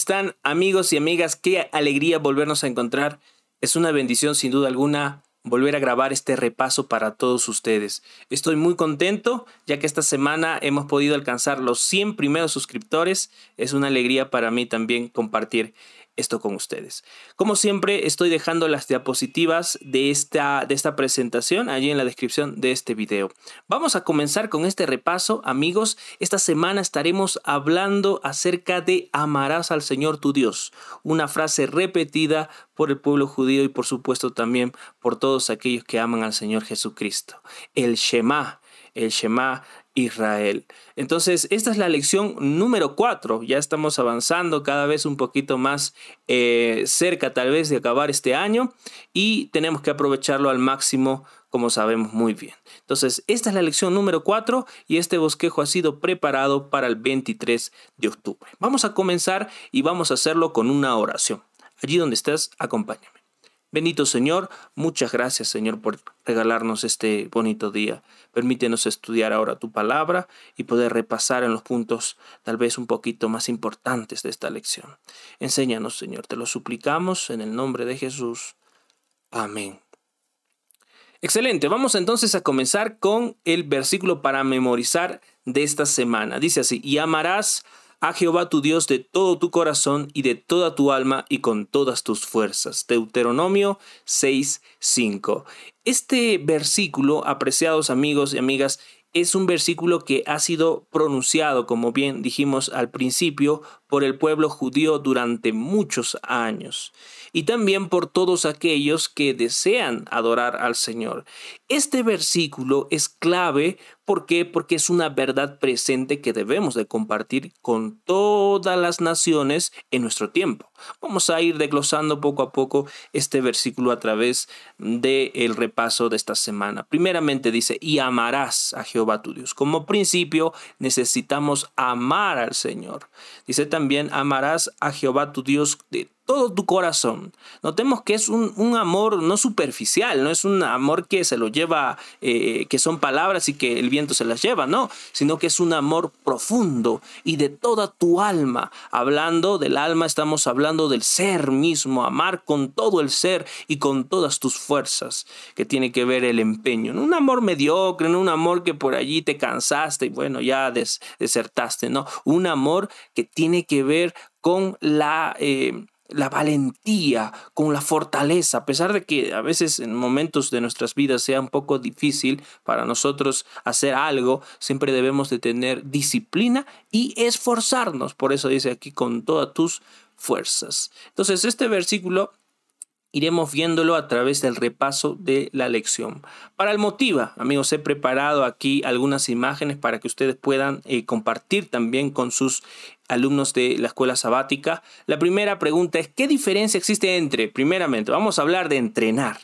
¿Cómo están amigos y amigas? Qué alegría volvernos a encontrar. Es una bendición sin duda alguna volver a grabar este repaso para todos ustedes. Estoy muy contento ya que esta semana hemos podido alcanzar los 100 primeros suscriptores. Es una alegría para mí también compartir esto con ustedes. Como siempre, estoy dejando las diapositivas de esta, de esta presentación allí en la descripción de este video. Vamos a comenzar con este repaso, amigos. Esta semana estaremos hablando acerca de amarás al Señor tu Dios, una frase repetida por el pueblo judío y por supuesto también por todos aquellos que aman al Señor Jesucristo. El Shema, el Shema Israel. Entonces, esta es la lección número cuatro. Ya estamos avanzando cada vez un poquito más eh, cerca tal vez de acabar este año y tenemos que aprovecharlo al máximo como sabemos muy bien. Entonces, esta es la lección número cuatro y este bosquejo ha sido preparado para el 23 de octubre. Vamos a comenzar y vamos a hacerlo con una oración. Allí donde estés, acompáñame. Bendito Señor, muchas gracias Señor por regalarnos este bonito día. Permítenos estudiar ahora tu palabra y poder repasar en los puntos tal vez un poquito más importantes de esta lección. Enséñanos Señor, te lo suplicamos en el nombre de Jesús. Amén. Excelente, vamos entonces a comenzar con el versículo para memorizar de esta semana. Dice así, y amarás a Jehová tu Dios de todo tu corazón y de toda tu alma y con todas tus fuerzas. Deuteronomio 6:5. Este versículo, apreciados amigos y amigas, es un versículo que ha sido pronunciado, como bien dijimos al principio, por el pueblo judío durante muchos años y también por todos aquellos que desean adorar al Señor. Este versículo es clave ¿Por qué? Porque es una verdad presente que debemos de compartir con todas las naciones en nuestro tiempo. Vamos a ir desglosando poco a poco este versículo a través del repaso de esta semana. Primeramente dice, y amarás a Jehová tu Dios. Como principio necesitamos amar al Señor. Dice también, amarás a Jehová tu Dios de todo tu corazón. Notemos que es un, amor no superficial, no es un amor que se lo lleva, eh, que son palabras y que el viento se las lleva, no, sino que es un amor profundo y de toda tu alma. Hablando del alma, estamos hablando del ser mismo, amar con todo el ser y con todas tus fuerzas, que tiene que ver el empeño. No un amor mediocre, no un amor que por allí te cansaste y bueno, ya desertaste, no, un amor que tiene que ver con la... Eh, la valentía, con la fortaleza, a pesar de que a veces en momentos de nuestras vidas sea un poco difícil para nosotros hacer algo, siempre debemos de tener disciplina y esforzarnos. Por eso dice aquí con todas tus fuerzas. Entonces este versículo iremos viéndolo a través del repaso de la lección. Para el motiva, amigos, he preparado aquí algunas imágenes para que ustedes puedan eh, compartir también con sus alumnos de la escuela sabática. La primera pregunta es, ¿qué diferencia existe entre, primeramente, vamos a hablar de entrenar?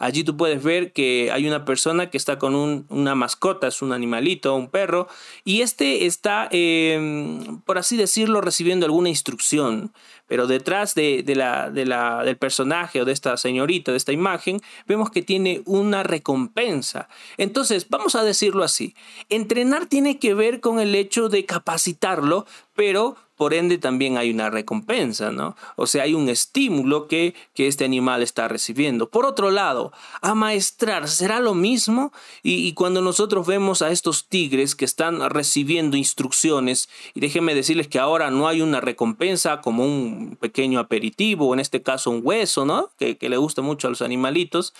Allí tú puedes ver que hay una persona que está con una mascota, es un animalito, un perro, y este está, em, por así decirlo, recibiendo alguna instrucción. Pero detrás de, de la, del personaje o de esta señorita, de esta imagen, vemos que tiene una recompensa. Entonces, vamos a decirlo así, entrenar tiene que ver con el hecho de capacitarlo, pero por ende también hay una recompensa, ¿no? O sea, hay un estímulo que, que este animal está recibiendo. Por otro lado, amaestrar, ¿será lo mismo? Y, cuando nosotros vemos a estos tigres que están recibiendo instrucciones, y déjenme decirles que ahora no hay una recompensa como un pequeño aperitivo, o en este caso un hueso, ¿no? Que, que le gusta mucho a los animalitos.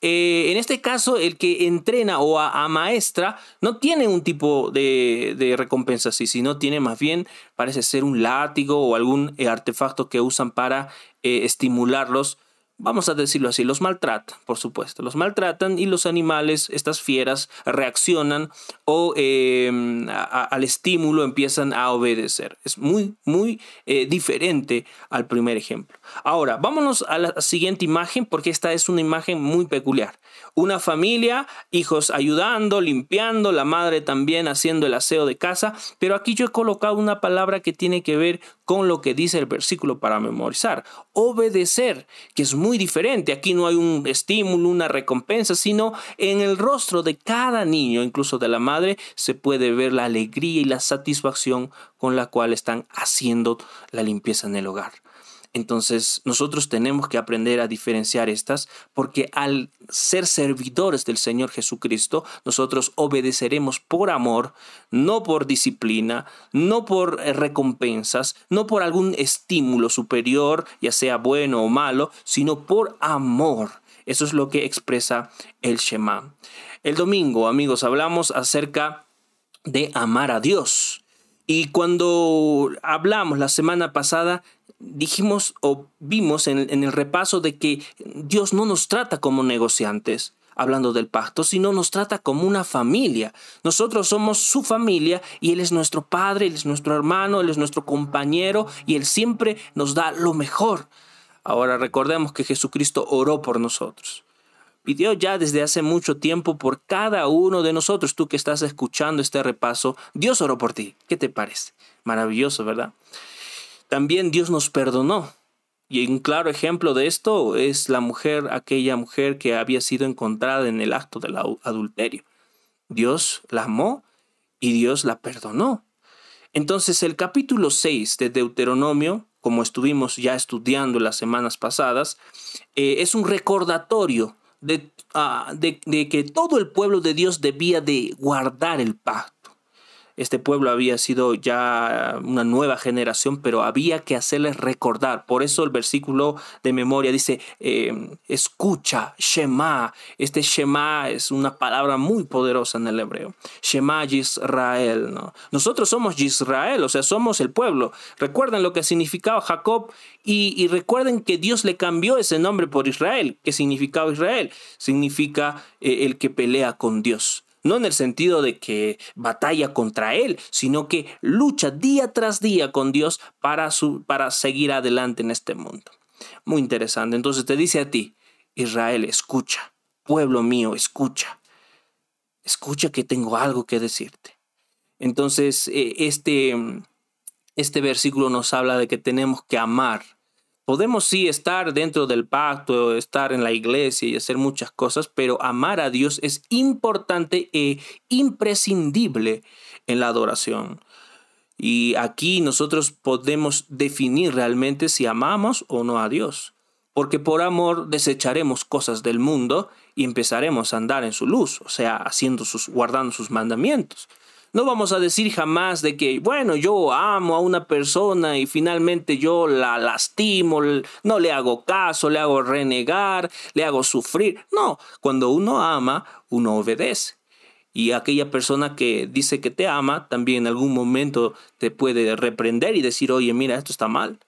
Eh, en este caso, el que entrena o amaestra no tiene un tipo de, de recompensa así, sino tiene más bien, parece ser un látigo o algún eh, artefacto que usan para eh, estimularlos. Vamos a decirlo así, los maltratan, por supuesto, los maltratan y los animales, estas fieras, reaccionan o em, al estímulo empiezan a obedecer. Es muy, muy eh, diferente al primer ejemplo. Ahora, vámonos a la siguiente imagen porque esta es una imagen muy peculiar. Una familia, hijos ayudando, limpiando, la madre también haciendo el aseo de casa, pero aquí yo he colocado una palabra que tiene que ver con lo que dice el versículo para memorizar. Obedecer, que es muy diferente. Aquí no hay un estímulo, una recompensa, sino en el rostro de cada niño, incluso de la madre, se puede ver la alegría y la satisfacción con la cual están haciendo la limpieza en el hogar. Entonces nosotros tenemos que aprender a diferenciar estas porque al ser servidores del Señor Jesucristo, nosotros obedeceremos por amor, no por disciplina, no por eh, recompensas, no por algún estímulo superior, ya sea bueno o malo, sino por amor. Eso es lo que expresa el Shema. El domingo, amigos, hablamos acerca de amar a Dios. Y cuando hablamos la semana pasada, dijimos o vimos en, el repaso de que Dios no nos trata como negociantes, hablando del pacto, sino nos trata como una familia. Nosotros somos su familia y Él es nuestro Padre, Él es nuestro hermano, Él es nuestro compañero y Él siempre nos da lo mejor. Ahora recordemos que Jesucristo oró por nosotros. Pidió ya desde hace mucho tiempo por cada uno de nosotros. Tú que estás escuchando este repaso, Dios oró por ti. ¿Qué te parece? Maravilloso, ¿verdad? También Dios nos perdonó. Y un claro ejemplo de esto es la mujer, aquella mujer que había sido encontrada en el acto del adulterio. Dios la amó y Dios la perdonó. Entonces el capítulo 6 de Deuteronomio, como estuvimos ya estudiando las semanas pasadas, eh, es un recordatorio de, ah, de, de que todo el pueblo de Dios debía de guardar el pacto este pueblo había sido ya una nueva generación, pero había que hacerles recordar. Por eso el versículo de memoria dice, eh, escucha, Shema. Este Shema es una palabra muy poderosa en el hebreo. Shema Israel. ¿no? Nosotros somos Israel, o sea, somos el pueblo. Recuerden lo que significaba Jacob y, recuerden que Dios le cambió ese nombre por Israel. ¿Qué significaba Israel? Significa eh, el que pelea con Dios no en el sentido de que batalla contra Él, sino que lucha día tras día con Dios para, su, para seguir adelante en este mundo. Muy interesante. Entonces te dice a ti, Israel, escucha, pueblo mío, escucha. Escucha que tengo algo que decirte. Entonces, eh, este, este versículo nos habla de que tenemos que amar Podemos sí estar dentro del pacto, estar en la iglesia y hacer muchas cosas, pero amar a Dios es importante e imprescindible en la adoración. Y aquí nosotros podemos definir realmente si amamos o no a Dios. Porque por amor desecharemos cosas del mundo y empezaremos a andar en su luz, o sea, haciendo sus, guardando sus mandamientos. No vamos a decir jamás de que, bueno, yo amo a una persona y finalmente yo la lastimo, no le hago caso, le hago renegar, le hago sufrir. No, cuando uno ama, uno obedece. Y aquella persona que dice que te ama, también en algún momento te puede reprender y decir, oye, mira, esto está mal.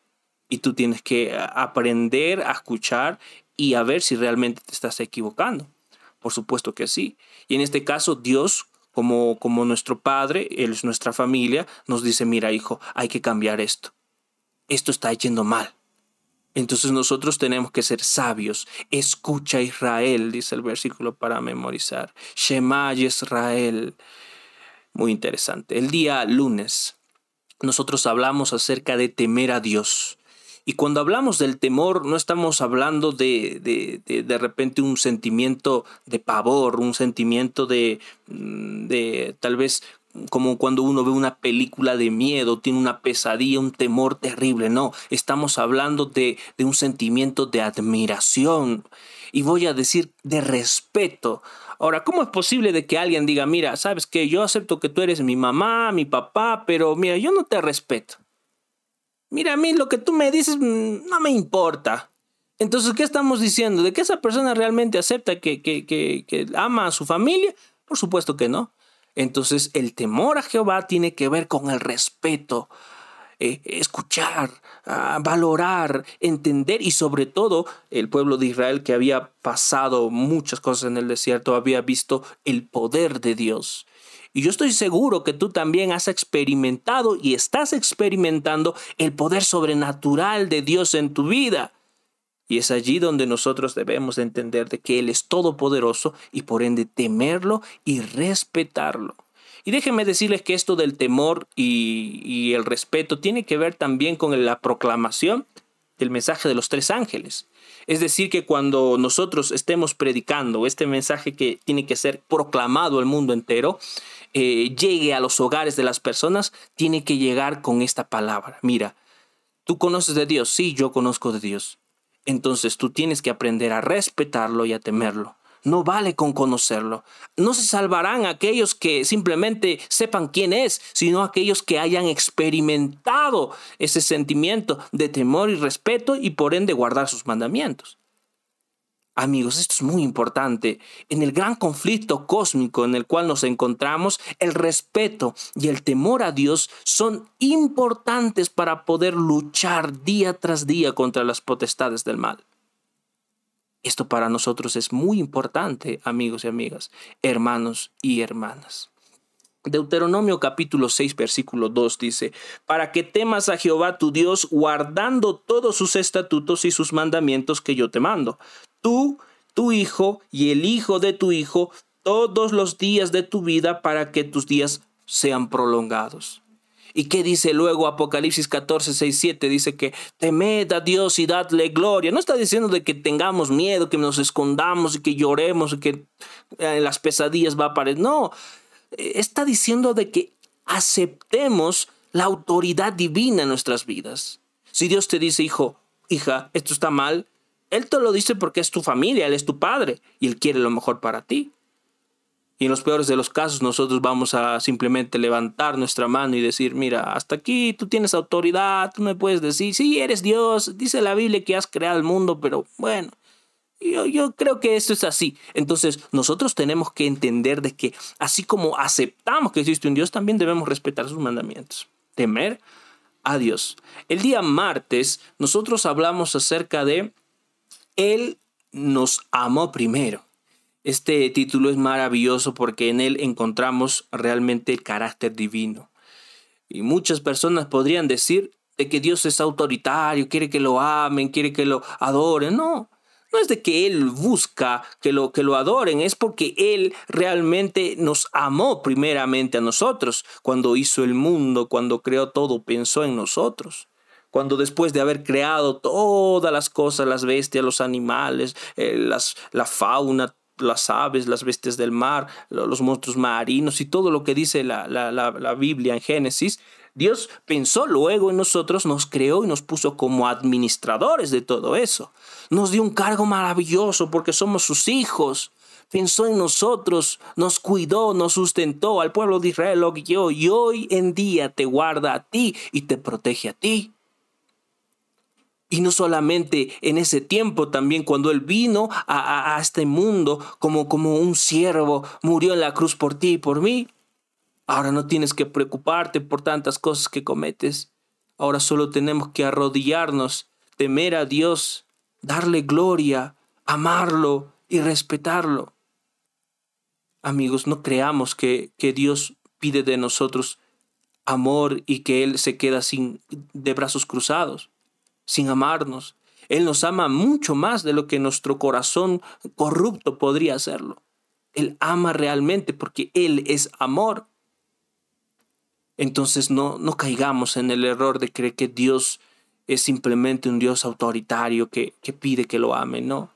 Y tú tienes que aprender a escuchar y a ver si realmente te estás equivocando. Por supuesto que sí. Y en este caso, Dios como, nuestro padre, él es nuestra familia, nos dice, mira hijo, hay que cambiar esto. Esto está yendo mal. Entonces nosotros tenemos que ser sabios. Escucha Israel, dice el versículo para memorizar. Shema Israel. Muy interesante. El día lunes nosotros hablamos acerca de temer a Dios. Y cuando hablamos del temor, no estamos hablando de, de, de, repente un sentimiento de pavor, un sentimiento de, mm, de tal vez como cuando uno ve una película de miedo, tiene una pesadilla, un temor terrible. No, estamos hablando de, de un sentimiento de admiración y voy a decir de respeto. Ahora, ¿cómo es posible de que alguien diga, mira, sabes que yo acepto que tú eres mi mamá, mi papá, pero mira, yo no te respeto? Mira, a mí lo que tú me dices mm, no me importa. Entonces, ¿qué estamos diciendo? ¿De que esa persona realmente acepta que, que, que, ama a su familia? Por supuesto que no. Entonces, el temor a Jehová tiene que ver con el respeto, eh, escuchar, ah, valorar, entender y sobre todo el pueblo de Israel que había pasado muchas cosas en el desierto, había visto el poder de Dios. Y yo estoy seguro que tú también has experimentado y estás experimentando el poder sobrenatural de Dios en tu vida. Y es allí donde nosotros debemos de entender de que Él es todopoderoso y por ende temerlo y respetarlo. Y déjenme decirles que esto del temor y el respeto tiene que ver también con la proclamación del mensaje de los tres ángeles. Es decir, que cuando nosotros estemos predicando este mensaje que tiene que ser proclamado al mundo entero, eh, llegue a los hogares de las personas, tiene que llegar con esta palabra. Mira, tú conoces de Dios, sí, yo conozco de Dios. Entonces tú tienes que aprender a respetarlo y a temerlo. No vale con conocerlo. No se salvarán aquellos que simplemente sepan quién es, sino aquellos que hayan experimentado ese sentimiento de temor y respeto y por ende guardar sus mandamientos. Amigos, esto es muy importante. En el gran conflicto cósmico en el cual nos encontramos, el respeto y el temor a Dios son importantes para poder luchar día tras día contra las potestades del mal. Esto para nosotros es muy importante, amigos y amigas, hermanos y hermanas. Deuteronomio capítulo 6 versículo 2 dice, para que temas a Jehová tu Dios guardando todos sus estatutos y sus mandamientos que yo te mando, tú, tu hijo y el hijo de tu hijo todos los días de tu vida para que tus días sean prolongados. ¿Y qué dice luego Apocalipsis 14, 6, 7? Dice que temed a Dios y dadle gloria. No está diciendo de que tengamos miedo, que nos escondamos y que lloremos y que en eh, las pesadillas va a aparecer. No, está diciendo de que aceptemos la autoridad divina en nuestras vidas. Si Dios te dice, hijo, hija, esto está mal, Él te lo dice porque es tu familia, Él es tu padre y Él quiere lo mejor para ti. Y en los peores de los casos nosotros vamos a simplemente levantar nuestra mano y decir, mira, hasta aquí tú tienes autoridad, tú me puedes decir, sí, eres Dios, dice la Biblia que has creado el mundo, pero bueno, yo, yo, creo que esto es así. Entonces, nosotros tenemos que entender de que así como aceptamos que existe un Dios, también debemos respetar sus mandamientos. Temer a Dios. El día martes, nosotros hablamos acerca de Él nos amó primero. Este título es maravilloso porque en él encontramos realmente el carácter divino. Y muchas personas podrían decir de que Dios es autoritario, quiere que lo amen, quiere que lo adoren. No, no es de que Él busca que lo, que lo adoren, es porque Él realmente nos amó primeramente a nosotros. Cuando hizo el mundo, cuando creó todo, pensó en nosotros. Cuando después de haber creado todas las cosas, las bestias, los animales, eh, las, la fauna, las aves, las bestias del mar, los monstruos marinos y todo lo que dice la, la, la, Biblia en Génesis, Dios pensó luego en nosotros, nos creó y nos puso como administradores de todo eso. Nos dio un cargo maravilloso porque somos sus hijos. Pensó en nosotros, nos cuidó, nos sustentó, al pueblo de Israel lo guió y hoy en día te guarda a ti y te protege a ti. Y no solamente en ese tiempo, también cuando Él vino a, este mundo como, como un siervo, murió en la cruz por ti y por mí. Ahora no tienes que preocuparte por tantas cosas que cometes. Ahora solo tenemos que arrodillarnos, temer a Dios, darle gloria, amarlo y respetarlo. Amigos, no creamos que, que Dios pide de nosotros amor y que Él se queda sin de brazos cruzados sin amarnos. Él nos ama mucho más de lo que nuestro corazón corrupto podría hacerlo. Él ama realmente porque Él es amor. Entonces no, no caigamos en el error de creer que Dios es simplemente un Dios autoritario que, que pide que lo ame, no.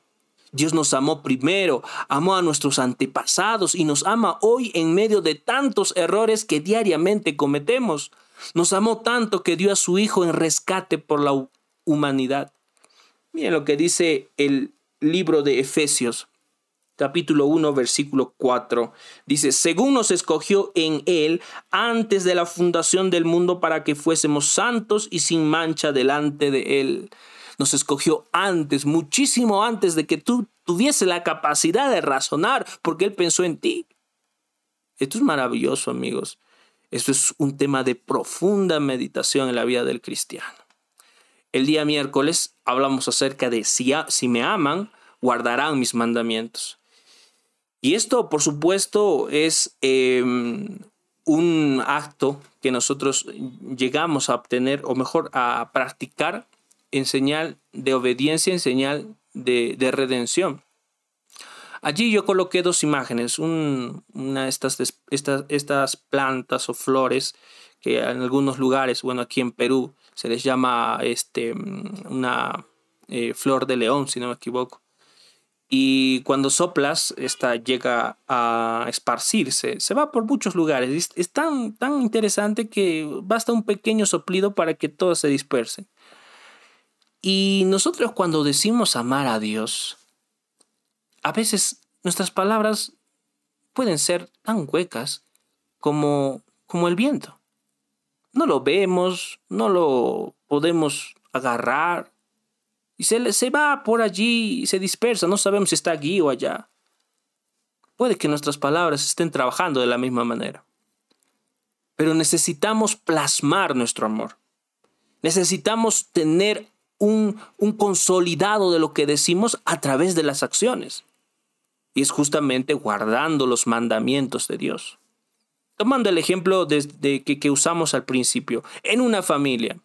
Dios nos amó primero, amó a nuestros antepasados y nos ama hoy en medio de tantos errores que diariamente cometemos. Nos amó tanto que dio a su Hijo en rescate por la humanidad. Miren lo que dice el libro de Efesios, capítulo 1, versículo 4. Dice, según nos escogió en Él antes de la fundación del mundo para que fuésemos santos y sin mancha delante de Él. Nos escogió antes, muchísimo antes de que tú tuviese la capacidad de razonar, porque Él pensó en ti. Esto es maravilloso, amigos. Esto es un tema de profunda meditación en la vida del cristiano. El día miércoles hablamos acerca de si, si me aman, guardarán mis mandamientos. Y esto, por supuesto, es em, un acto que nosotros llegamos a obtener, o mejor, a practicar en señal de obediencia, en señal de, redención. Allí yo coloqué dos imágenes, una de estas, estas, estas plantas o flores que en algunos lugares, bueno, aquí en Perú se les llama este, una eh, flor de león, si no me equivoco. Y cuando soplas, esta llega a esparcirse, se va por muchos lugares. Es, tan, tan interesante que basta un pequeño soplido para que todo se disperse. Y nosotros cuando decimos amar a Dios, a veces nuestras palabras pueden ser tan huecas como, como el viento. No lo vemos, no lo podemos agarrar, y se, se va por allí y se dispersa, no sabemos si está aquí o allá. Puede que nuestras palabras estén trabajando de la misma manera. Pero necesitamos plasmar nuestro amor. Necesitamos tener un, un consolidado de lo que decimos a través de las acciones. Y es justamente guardando los mandamientos de Dios. Tomando el ejemplo de, que, que usamos al principio, en una familia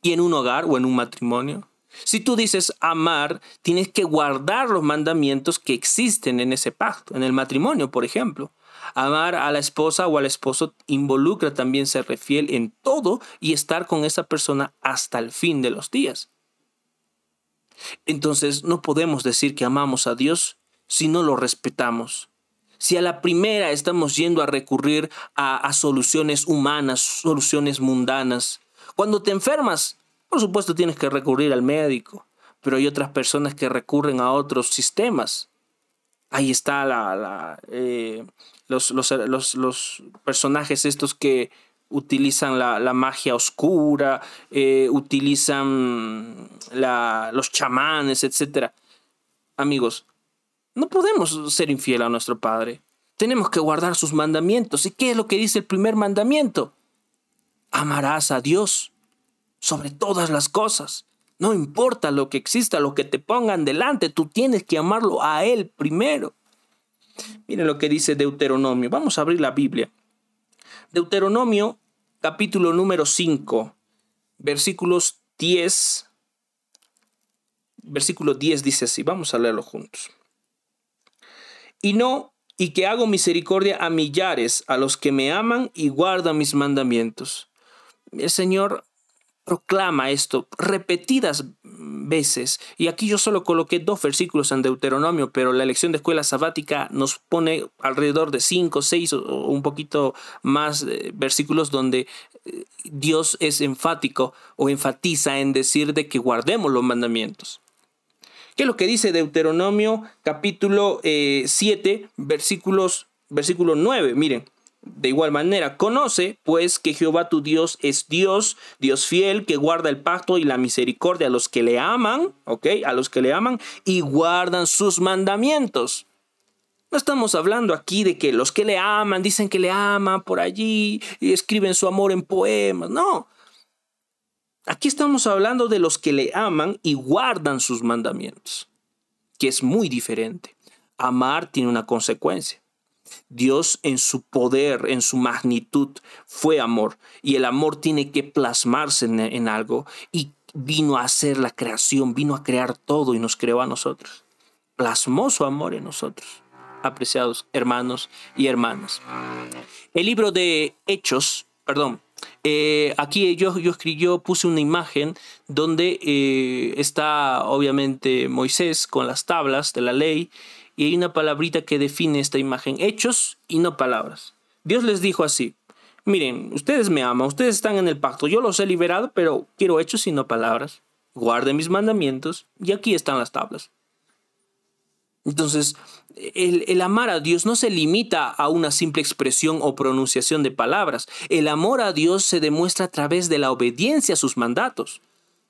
y en un hogar o en un matrimonio, si tú dices amar, tienes que guardar los mandamientos que existen en ese pacto, en el matrimonio, por ejemplo. Amar a la esposa o al esposo involucra también ser fiel en todo y estar con esa persona hasta el fin de los días. Entonces no podemos decir que amamos a Dios si no lo respetamos. Si a la primera estamos yendo a recurrir a, soluciones humanas, soluciones mundanas. Cuando te enfermas, por supuesto tienes que recurrir al médico, pero hay otras personas que recurren a otros sistemas. Ahí está eh, los, los, personajes estos que utilizan la, magia oscura, eh, utilizan los chamanes, etc. Amigos, no podemos ser infiel a nuestro Padre. Tenemos que guardar sus mandamientos. ¿Y qué es lo que dice el primer mandamiento? Amarás a Dios sobre todas las cosas. No importa lo que exista, lo que te pongan delante, tú tienes que amarlo a Él primero. Miren lo que dice Deuteronomio. Vamos a abrir la Biblia. Deuteronomio, capítulo número 5, versículos 10. Versículo 10 dice así, vamos a leerlo juntos. Y no, y que hago misericordia a millares, a los que me aman y guardan mis mandamientos. El Señor proclama esto repetidas veces. Y aquí yo solo coloqué dos versículos en Deuteronomio, pero la lección de escuela sabática nos pone alrededor de cinco, seis o un poquito más eh, versículos donde eh, Dios es enfático o enfatiza en decir de que guardemos los mandamientos. ¿Qué es lo que dice Deuteronomio capítulo 7, eh, versículos, versículo 9? Miren. De igual manera, conoce pues que Jehová tu Dios es Dios, Dios fiel, que guarda el pacto y la misericordia a los que le aman, ¿ok? A los que le aman y guardan sus mandamientos. No estamos hablando aquí de que los que le aman dicen que le aman por allí y escriben su amor en poemas, no. Aquí estamos hablando de los que le aman y guardan sus mandamientos, que es muy diferente. Amar tiene una consecuencia. Dios en su poder, en su magnitud, fue amor. Y el amor tiene que plasmarse en, algo. Y vino a hacer la creación, vino a crear todo y nos creó a nosotros. Plasmó su amor en nosotros, apreciados hermanos y hermanas. El libro de Hechos, perdón, eh, aquí yo, yo, puse una imagen donde eh, está obviamente Moisés con las tablas de la ley y hay una palabrita que define esta imagen, hechos y no palabras. Dios les dijo así, miren, ustedes me aman, ustedes están en el pacto, yo los he liberado, pero quiero hechos y no palabras. Guarden mis mandamientos y aquí están las tablas. Entonces, el, amar a Dios no se limita a una simple expresión o pronunciación de palabras. El amor a Dios se demuestra a través de la obediencia a sus mandatos.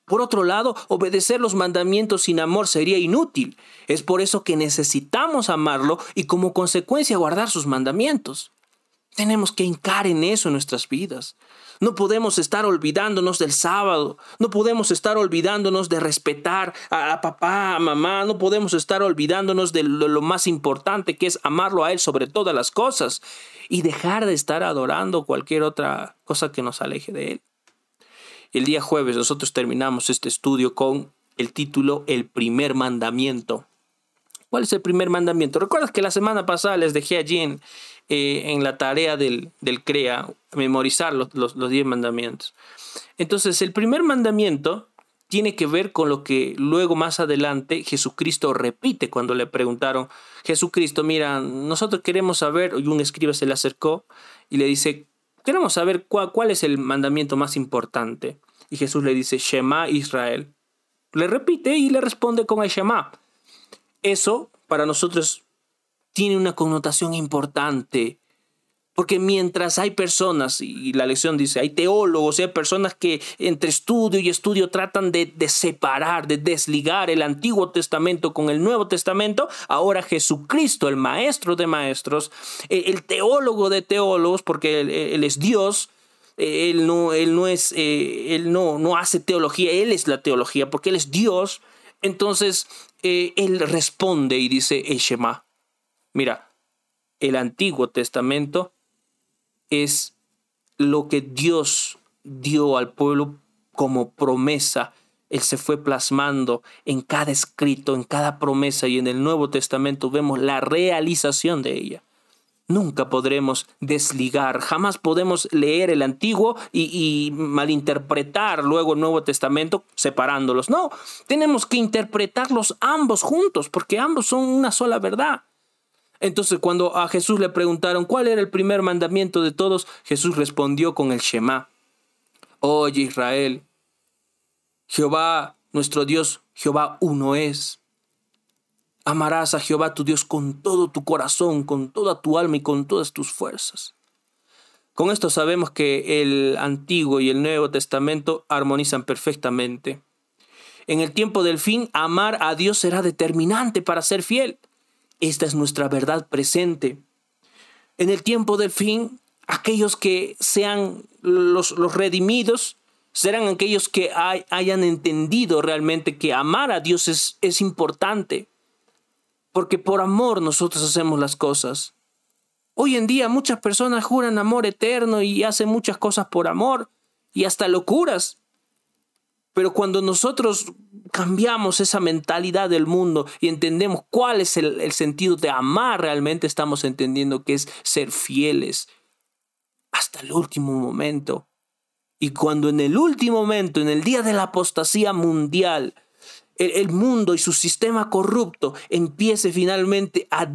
Por otro lado, obedecer los mandamientos sin amor sería inútil. Es por eso que necesitamos amarlo y como consecuencia guardar sus mandamientos. Tenemos que hincar en eso en nuestras vidas. No podemos estar olvidándonos del sábado, no podemos estar olvidándonos de respetar a, papá, a mamá, no podemos estar olvidándonos de lo más importante que es amarlo a Él sobre todas las cosas y dejar de estar adorando cualquier otra cosa que nos aleje de Él. El día jueves nosotros terminamos este estudio con el título El primer mandamiento. ¿Cuál es el primer mandamiento? ¿Recuerdas que la semana pasada les dejé allí en, eh, en la tarea del, del CREA memorizar los, los, diez mandamientos? Entonces, el primer mandamiento tiene que ver con lo que luego más adelante Jesucristo repite cuando le preguntaron, Jesucristo, mira, nosotros queremos saber, y un escriba se le acercó y le dice, queremos saber cuál, cuál es el mandamiento más importante. Y Jesús le dice, Shema Israel. Le repite y le responde con el Shema. Eso para nosotros tiene una connotación importante porque mientras hay personas, y la lección dice, hay teólogos, hay personas que entre estudio y estudio tratan de, separar, de desligar el Antiguo Testamento con el Nuevo Testamento, ahora Jesucristo, el maestro de maestros, eh, el teólogo de teólogos, porque él, es Dios, eh, él no, él no es, eh, él no, no hace teología, él es la teología, porque él es Dios. Entonces, él responde y dice, Shema, mira, el Antiguo Testamento es lo que Dios dio al pueblo como promesa. Él se fue plasmando en cada escrito, en cada promesa y en el Nuevo Testamento vemos la realización de ella. Nunca podremos desligar, jamás podemos leer el Antiguo y, malinterpretar luego el Nuevo Testamento separándolos. No, tenemos que interpretarlos ambos juntos porque ambos son una sola verdad. Entonces cuando a Jesús le preguntaron cuál era el primer mandamiento de todos, Jesús respondió con el Shema. Oye Israel, Jehová, nuestro Dios, Jehová uno es. Amarás a Jehová tu Dios con todo tu corazón, con toda tu alma y con todas tus fuerzas. Con esto sabemos que el Antiguo y el Nuevo Testamento armonizan perfectamente. En el tiempo del fin, amar a Dios será determinante para ser fiel. Esta es nuestra verdad presente. En el tiempo del fin, aquellos que sean los, los redimidos serán aquellos que hayan entendido realmente que amar a Dios es, es importante. Porque por amor nosotros hacemos las cosas. Hoy en día muchas personas juran amor eterno y hacen muchas cosas por amor y hasta locuras. Pero cuando nosotros cambiamos esa mentalidad del mundo y entendemos cuál es el, sentido de amar, realmente estamos entendiendo que es ser fieles hasta el último momento. Y cuando en el último momento, en el día de la apostasía mundial, el, mundo y su sistema corrupto empiece finalmente a,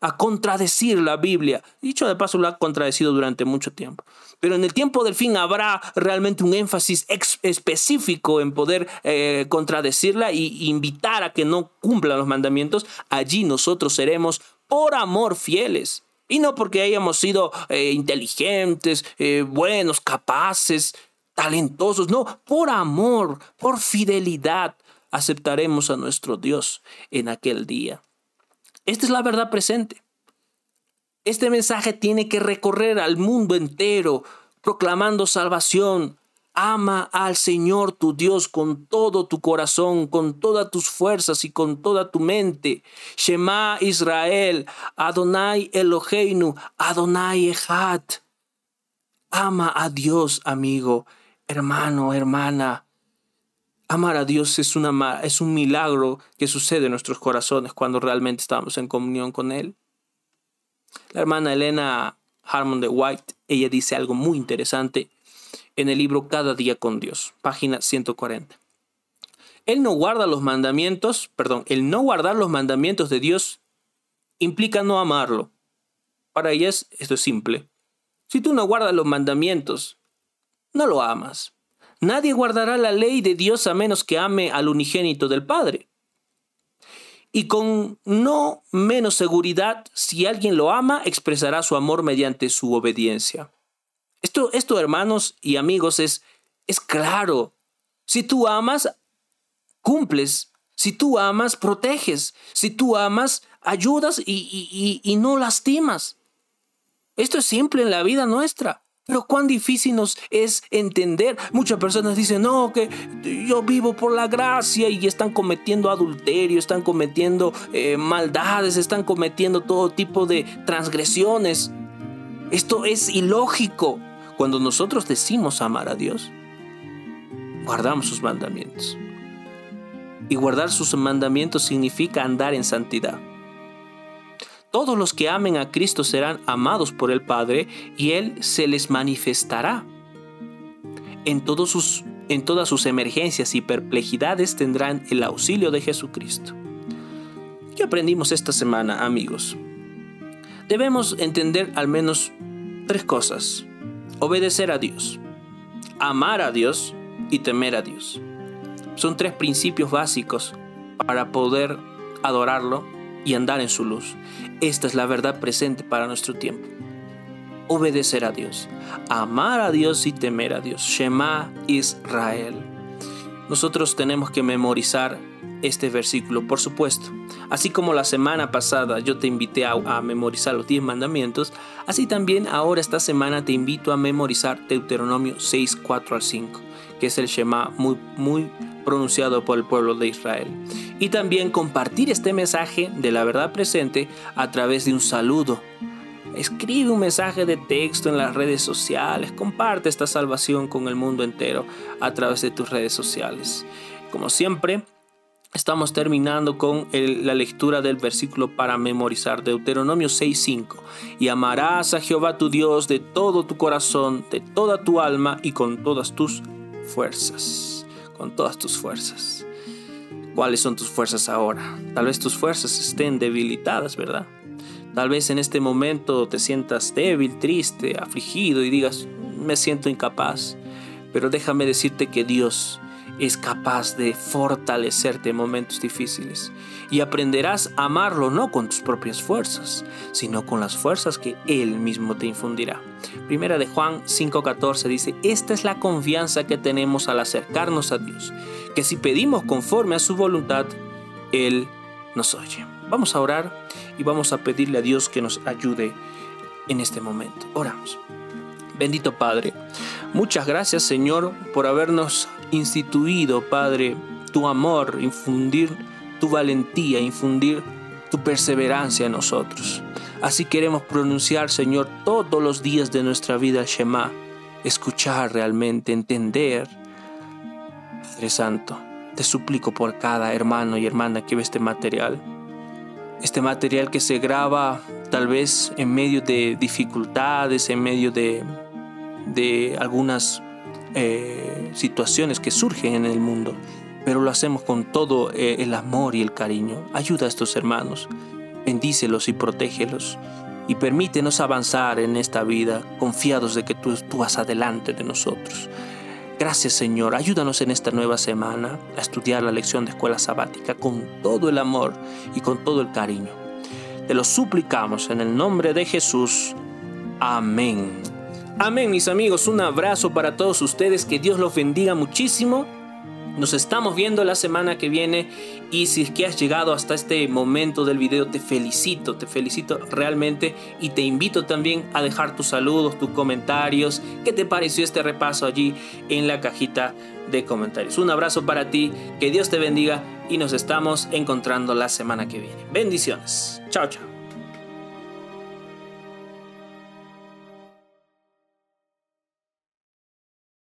a, contradecir la Biblia. Dicho de paso, lo ha contradecido durante mucho tiempo. Pero en el tiempo del fin habrá realmente un énfasis específico en poder eh, contradecirla e invitar a que no cumplan los mandamientos. Allí nosotros seremos por amor fieles. Y no porque hayamos sido eh, inteligentes, eh, buenos, capaces, talentosos, no, por amor, por fidelidad, aceptaremos a nuestro Dios en aquel día. Esta es la verdad presente. Este mensaje tiene que recorrer al mundo entero, proclamando salvación. Ama al Señor tu Dios con todo tu corazón, con todas tus fuerzas y con toda tu mente. Shema Israel, Adonai Eloheinu, Adonai Echad. Ama a Dios, amigo hermano, hermana. Amar a Dios es, es un milagro que sucede en nuestros corazones cuando realmente estamos en comunión con Él. La hermana Elena Harmon de White, ella dice algo muy interesante en el libro Cada día con Dios, página 140. Él no guarda los mandamientos, perdón, el no guardar los mandamientos de Dios implica no amarlo. Para ella esto es simple. Si tú no guardas los mandamientos, no lo amas. Nadie guardará la ley de Dios a menos que ame al unigénito del Padre. Y con no menos seguridad, si alguien lo ama, expresará su amor mediante su obediencia. Esto, esto hermanos y amigos, es, es claro. Si tú amas, cumples. Si tú amas, proteges. Si tú amas, ayudas y, y, y no lastimas. Esto es simple en la vida nuestra. Pero cuán difícil nos es entender. Muchas personas dicen, no, que yo vivo por la gracia y están cometiendo adulterio, están cometiendo eh, maldades, están cometiendo todo tipo de transgresiones. Esto es ilógico. Cuando nosotros decimos amar a Dios, guardamos sus mandamientos. Y guardar sus mandamientos significa andar en santidad. Todos los que amen a Cristo serán amados por el Padre y Él se les manifestará. En, todas sus emergencias y perplejidades tendrán el auxilio de Jesucristo. ¿Qué aprendimos esta semana, amigos? Debemos entender al menos tres cosas. Obedecer a Dios, amar a Dios y temer a Dios. Son tres principios básicos para poder adorarlo y andar en su luz. Esta es la verdad presente para nuestro tiempo. Obedecer a Dios, amar a Dios y temer a Dios. Shema Israel. Nosotros tenemos que memorizar este versículo, por supuesto. Así como la semana pasada yo te invité a, memorizar los 10 mandamientos, así también ahora esta semana te invito a memorizar Deuteronomio 6, 4 al 5, que es el Shema muy, muy pronunciado por el pueblo de Israel. Y también compartir este mensaje de la verdad presente a través de un saludo. Escribe un mensaje de texto en las redes sociales, comparte esta salvación con el mundo entero a través de tus redes sociales. Como siempre, Estamos terminando con la lectura del versículo para memorizar, Deuteronomio 6:5. Y amarás a Jehová tu Dios de todo tu corazón, de toda tu alma y con todas tus fuerzas con todas tus fuerzas. ¿Cuáles son tus fuerzas ahora? Tal vez tus fuerzas estén debilitadas, ¿verdad? Tal vez en este momento te sientas débil, triste, afligido y digas, me siento incapaz. Pero déjame decirte que Dios es capaz de fortalecerte en momentos difíciles y aprenderás a amarlo no con tus propias fuerzas, sino con las fuerzas que Él mismo te infundirá. Primera de Juan 5:14 dice, esta es la confianza que tenemos al acercarnos a Dios, que si pedimos conforme a su voluntad, Él nos oye. Vamos a orar y vamos a pedirle a Dios que nos ayude en este momento. Oramos. Bendito Padre, muchas gracias Señor por habernos instituido, Padre, tu amor, infundir tu valentía, infundir tu perseverancia en nosotros. Así queremos pronunciar, Señor, todos los días de nuestra vida Shema, escuchar realmente, entender. Padre Santo, te suplico por cada hermano y hermana que ve este material, este material que se graba tal vez en medio de dificultades, en medio de, de algunas eh, situaciones que surgen en el mundo, pero lo hacemos con todo eh, el amor y el cariño. Ayuda a estos hermanos, bendícelos y protégelos y permítenos avanzar en esta vida confiados de que tú, tú vas adelante de nosotros. Gracias Señor, ayúdanos en esta nueva semana a estudiar la lección de escuela sabática con todo el amor y con todo el cariño. Te lo suplicamos en el nombre de Jesús. Amén. Amén, mis amigos. Un abrazo para todos ustedes. Que Dios los bendiga muchísimo. Nos estamos viendo la semana que viene y si es que has llegado hasta este momento del video te felicito, te felicito realmente y te invito también a dejar tus saludos, tus comentarios, qué te pareció este repaso allí en la cajita de comentarios. Un abrazo para ti, que Dios te bendiga y nos estamos encontrando la semana que viene. Bendiciones. Chao, chao.